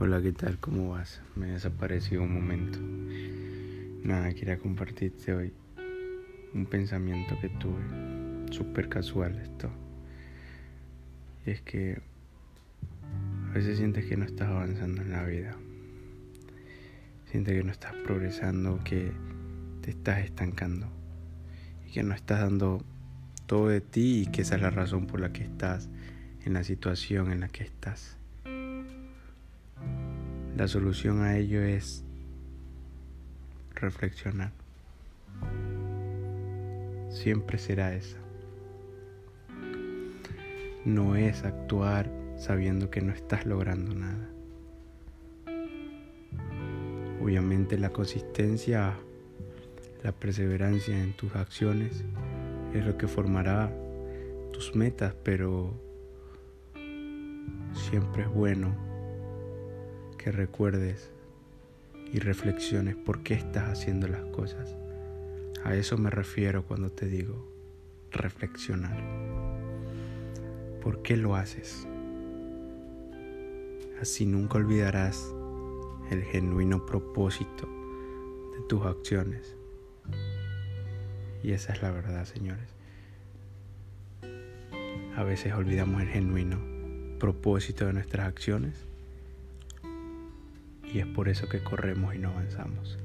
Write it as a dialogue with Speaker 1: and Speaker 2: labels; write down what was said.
Speaker 1: Hola, ¿qué tal? ¿Cómo vas? Me desapareció un momento. Nada, quería compartirte hoy un pensamiento que tuve, súper casual esto. Y es que a veces sientes que no estás avanzando en la vida. Sientes que no estás progresando, que te estás estancando. Y que no estás dando todo de ti y que esa es la razón por la que estás en la situación en la que estás. La solución a ello es reflexionar. Siempre será esa. No es actuar sabiendo que no estás logrando nada. Obviamente la consistencia, la perseverancia en tus acciones es lo que formará tus metas, pero siempre es bueno que recuerdes y reflexiones por qué estás haciendo las cosas. A eso me refiero cuando te digo reflexionar. ¿Por qué lo haces? Así nunca olvidarás el genuino propósito de tus acciones. Y esa es la verdad, señores. A veces olvidamos el genuino propósito de nuestras acciones y es por eso que corremos y no avanzamos.